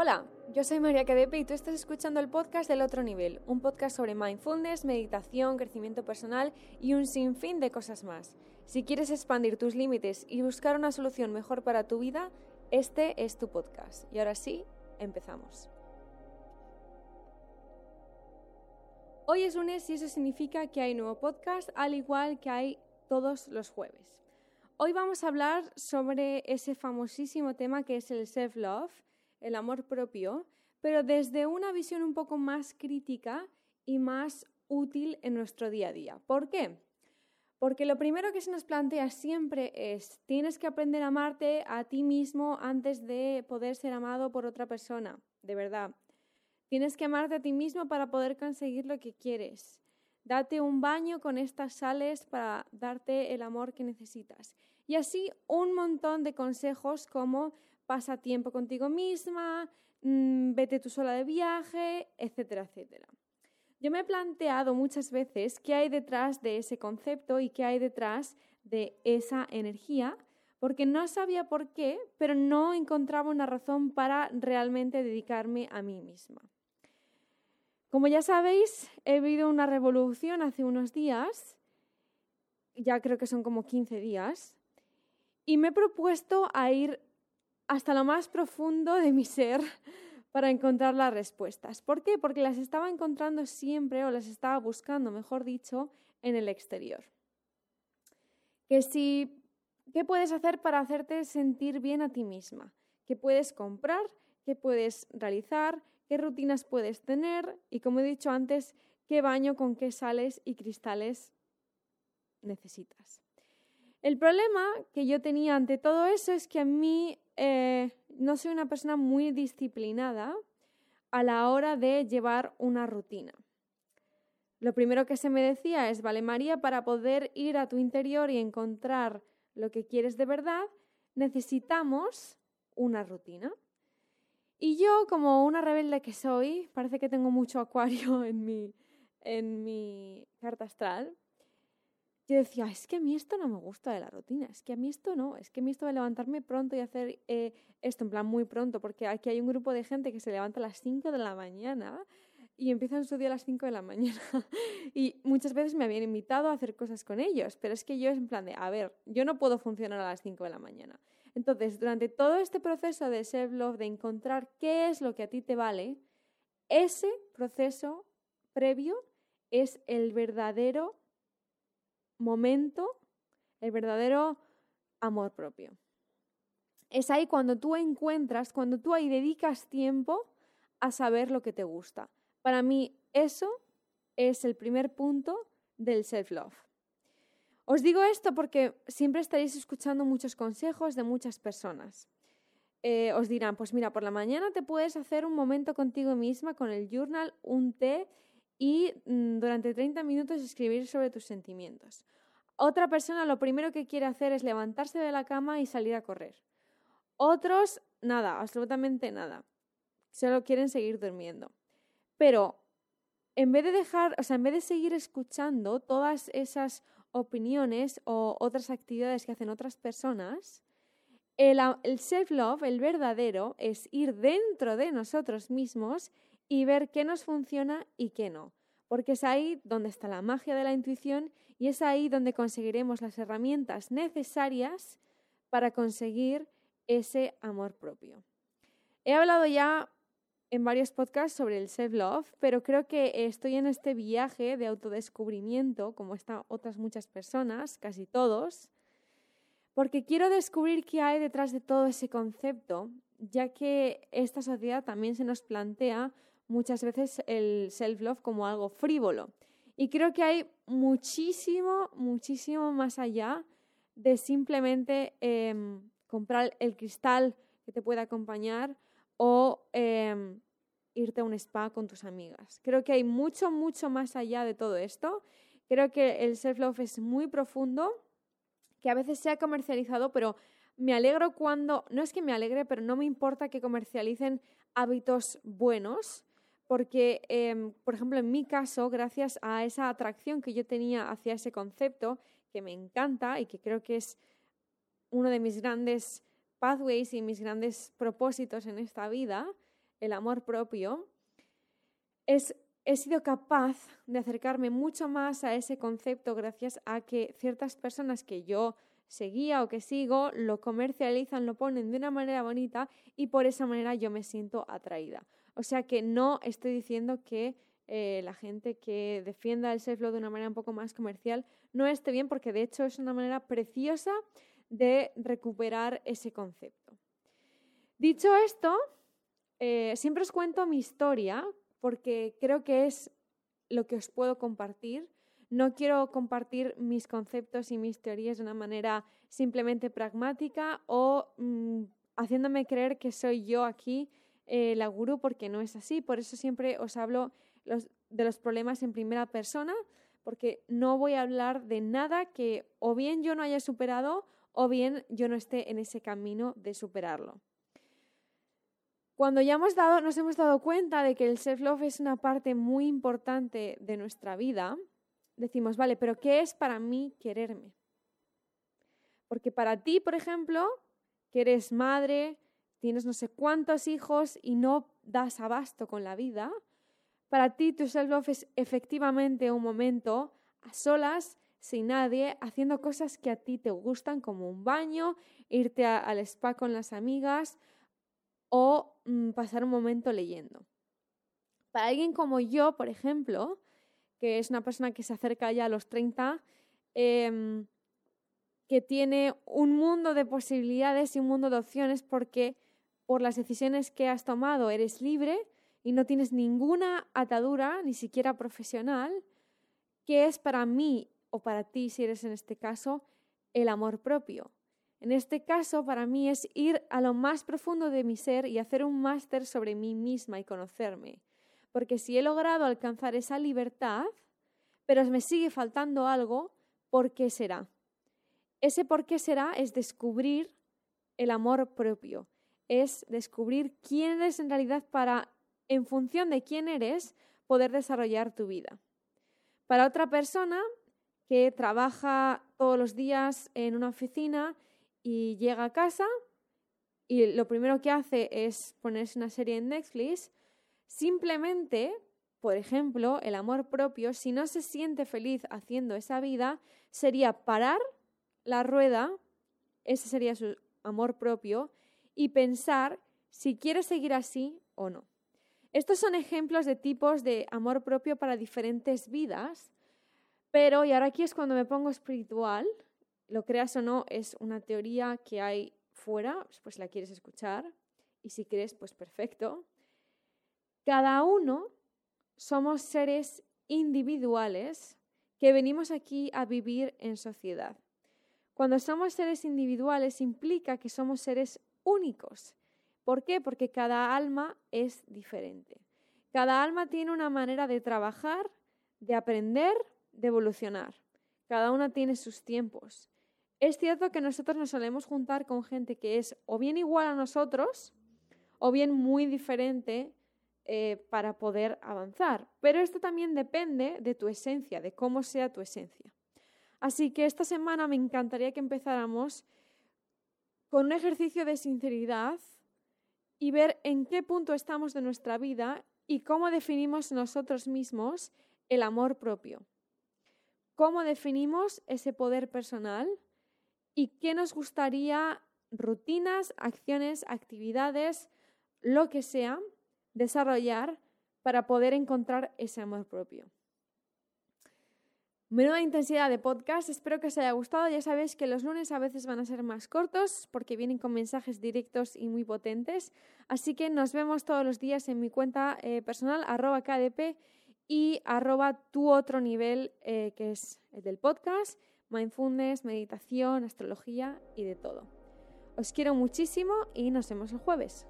Hola, yo soy María Cadepe y tú estás escuchando el podcast del otro nivel, un podcast sobre mindfulness, meditación, crecimiento personal y un sinfín de cosas más. Si quieres expandir tus límites y buscar una solución mejor para tu vida, este es tu podcast. Y ahora sí, empezamos. Hoy es lunes y eso significa que hay nuevo podcast, al igual que hay todos los jueves. Hoy vamos a hablar sobre ese famosísimo tema que es el self-love el amor propio, pero desde una visión un poco más crítica y más útil en nuestro día a día. ¿Por qué? Porque lo primero que se nos plantea siempre es, tienes que aprender a amarte a ti mismo antes de poder ser amado por otra persona, de verdad. Tienes que amarte a ti mismo para poder conseguir lo que quieres. Date un baño con estas sales para darte el amor que necesitas. Y así un montón de consejos como pasa tiempo contigo misma, mm, vete tú sola de viaje, etcétera, etcétera. Yo me he planteado muchas veces qué hay detrás de ese concepto y qué hay detrás de esa energía, porque no sabía por qué, pero no encontraba una razón para realmente dedicarme a mí misma. Como ya sabéis, he vivido una revolución hace unos días, ya creo que son como 15 días, y me he propuesto a ir hasta lo más profundo de mi ser para encontrar las respuestas. ¿Por qué? Porque las estaba encontrando siempre o las estaba buscando, mejor dicho, en el exterior. Que si, ¿qué puedes hacer para hacerte sentir bien a ti misma? ¿Qué puedes comprar? ¿Qué puedes realizar? ¿Qué rutinas puedes tener? Y como he dicho antes, ¿qué baño con qué sales y cristales necesitas? El problema que yo tenía ante todo eso es que a mí eh, no soy una persona muy disciplinada a la hora de llevar una rutina. Lo primero que se me decía es, vale María, para poder ir a tu interior y encontrar lo que quieres de verdad, necesitamos una rutina. Y yo, como una rebelde que soy, parece que tengo mucho acuario en mi, en mi carta astral, yo decía, es que a mí esto no me gusta de la rutina, es que a mí esto no, es que a mí esto de levantarme pronto y hacer eh, esto en plan muy pronto, porque aquí hay un grupo de gente que se levanta a las 5 de la mañana y empiezan su día a las 5 de la mañana. y muchas veces me habían invitado a hacer cosas con ellos, pero es que yo es en plan de, a ver, yo no puedo funcionar a las 5 de la mañana. Entonces, durante todo este proceso de self-love, de encontrar qué es lo que a ti te vale, ese proceso previo es el verdadero momento, el verdadero amor propio. Es ahí cuando tú encuentras, cuando tú ahí dedicas tiempo a saber lo que te gusta. Para mí eso es el primer punto del self-love. Os digo esto porque siempre estaréis escuchando muchos consejos de muchas personas. Eh, os dirán, pues mira, por la mañana te puedes hacer un momento contigo misma con el journal, un té y mm, durante 30 minutos escribir sobre tus sentimientos. Otra persona lo primero que quiere hacer es levantarse de la cama y salir a correr. Otros, nada, absolutamente nada. Solo quieren seguir durmiendo. Pero en vez de dejar, o sea, en vez de seguir escuchando todas esas opiniones o otras actividades que hacen otras personas, el, el self-love, el verdadero, es ir dentro de nosotros mismos y ver qué nos funciona y qué no. Porque es ahí donde está la magia de la intuición y es ahí donde conseguiremos las herramientas necesarias para conseguir ese amor propio. He hablado ya en varios podcasts sobre el self-love, pero creo que estoy en este viaje de autodescubrimiento, como están otras muchas personas, casi todos, porque quiero descubrir qué hay detrás de todo ese concepto, ya que esta sociedad también se nos plantea muchas veces el self-love como algo frívolo. Y creo que hay muchísimo, muchísimo más allá de simplemente em, comprar el cristal que te pueda acompañar o em, irte a un spa con tus amigas. Creo que hay mucho, mucho más allá de todo esto. Creo que el self-love es muy profundo, que a veces se ha comercializado, pero me alegro cuando, no es que me alegre, pero no me importa que comercialicen hábitos buenos, porque, em, por ejemplo, en mi caso, gracias a esa atracción que yo tenía hacia ese concepto, que me encanta y que creo que es uno de mis grandes pathways y mis grandes propósitos en esta vida, el amor propio, es, he sido capaz de acercarme mucho más a ese concepto gracias a que ciertas personas que yo seguía o que sigo lo comercializan, lo ponen de una manera bonita y por esa manera yo me siento atraída. O sea que no estoy diciendo que eh, la gente que defienda el self-love de una manera un poco más comercial no esté bien, porque de hecho es una manera preciosa de recuperar ese concepto. Dicho esto, eh, siempre os cuento mi historia porque creo que es lo que os puedo compartir. No quiero compartir mis conceptos y mis teorías de una manera simplemente pragmática o mm, haciéndome creer que soy yo aquí eh, la gurú, porque no es así. Por eso siempre os hablo de los problemas en primera persona, porque no voy a hablar de nada que o bien yo no haya superado o bien yo no esté en ese camino de superarlo. Cuando ya hemos dado, nos hemos dado cuenta de que el self-love es una parte muy importante de nuestra vida, decimos, vale, pero ¿qué es para mí quererme? Porque para ti, por ejemplo, que eres madre, tienes no sé cuántos hijos y no das abasto con la vida, para ti tu self-love es efectivamente un momento a solas, sin nadie, haciendo cosas que a ti te gustan, como un baño, irte al spa con las amigas o mm, pasar un momento leyendo. Para alguien como yo, por ejemplo, que es una persona que se acerca ya a los 30, em, que tiene un mundo de posibilidades y un mundo de opciones porque por las decisiones que has tomado eres libre, y no tienes ninguna atadura, ni siquiera profesional, ¿qué es para mí o para ti, si eres en este caso, el amor propio? En este caso, para mí es ir a lo más profundo de mi ser y hacer un máster sobre mí misma y conocerme. Porque si he logrado alcanzar esa libertad, pero me sigue faltando algo, ¿por qué será? Ese por qué será es descubrir el amor propio, es descubrir quién eres en realidad para en función de quién eres, poder desarrollar tu vida. Para otra persona que trabaja todos los días en una oficina y llega a casa y lo primero que hace es ponerse una serie en Netflix, simplemente, por ejemplo, el amor propio, si no se siente feliz haciendo esa vida, sería parar la rueda, ese sería su amor propio, y pensar si quiere seguir así o no. Estos son ejemplos de tipos de amor propio para diferentes vidas, pero, y ahora aquí es cuando me pongo espiritual, lo creas o no, es una teoría que hay fuera, pues la quieres escuchar, y si crees, pues perfecto. Cada uno somos seres individuales que venimos aquí a vivir en sociedad. Cuando somos seres individuales implica que somos seres únicos ¿Por qué? Porque cada alma es diferente. Cada alma tiene una manera de trabajar, de aprender, de evolucionar. Cada una tiene sus tiempos. Es cierto que nosotros nos solemos juntar con gente que es o bien igual a nosotros o bien muy diferente eh, para poder avanzar. Pero esto también depende de tu esencia, de cómo sea tu esencia. Así que esta semana me encantaría que empezáramos con un ejercicio de sinceridad y ver en qué punto estamos de nuestra vida y cómo definimos nosotros mismos el amor propio. Cómo definimos ese poder personal y qué nos gustaría rutinas, acciones, actividades, lo que sea, desarrollar para poder encontrar ese amor propio. Menuda intensidad de podcast, espero que os haya gustado. Ya sabéis que los lunes a veces van a ser más cortos porque vienen con mensajes directos y muy potentes. Así que nos vemos todos los días en mi cuenta eh, personal, arroba KDP y arroba tu otro nivel, eh, que es el del podcast, mindfulness, meditación, astrología y de todo. Os quiero muchísimo y nos vemos el jueves.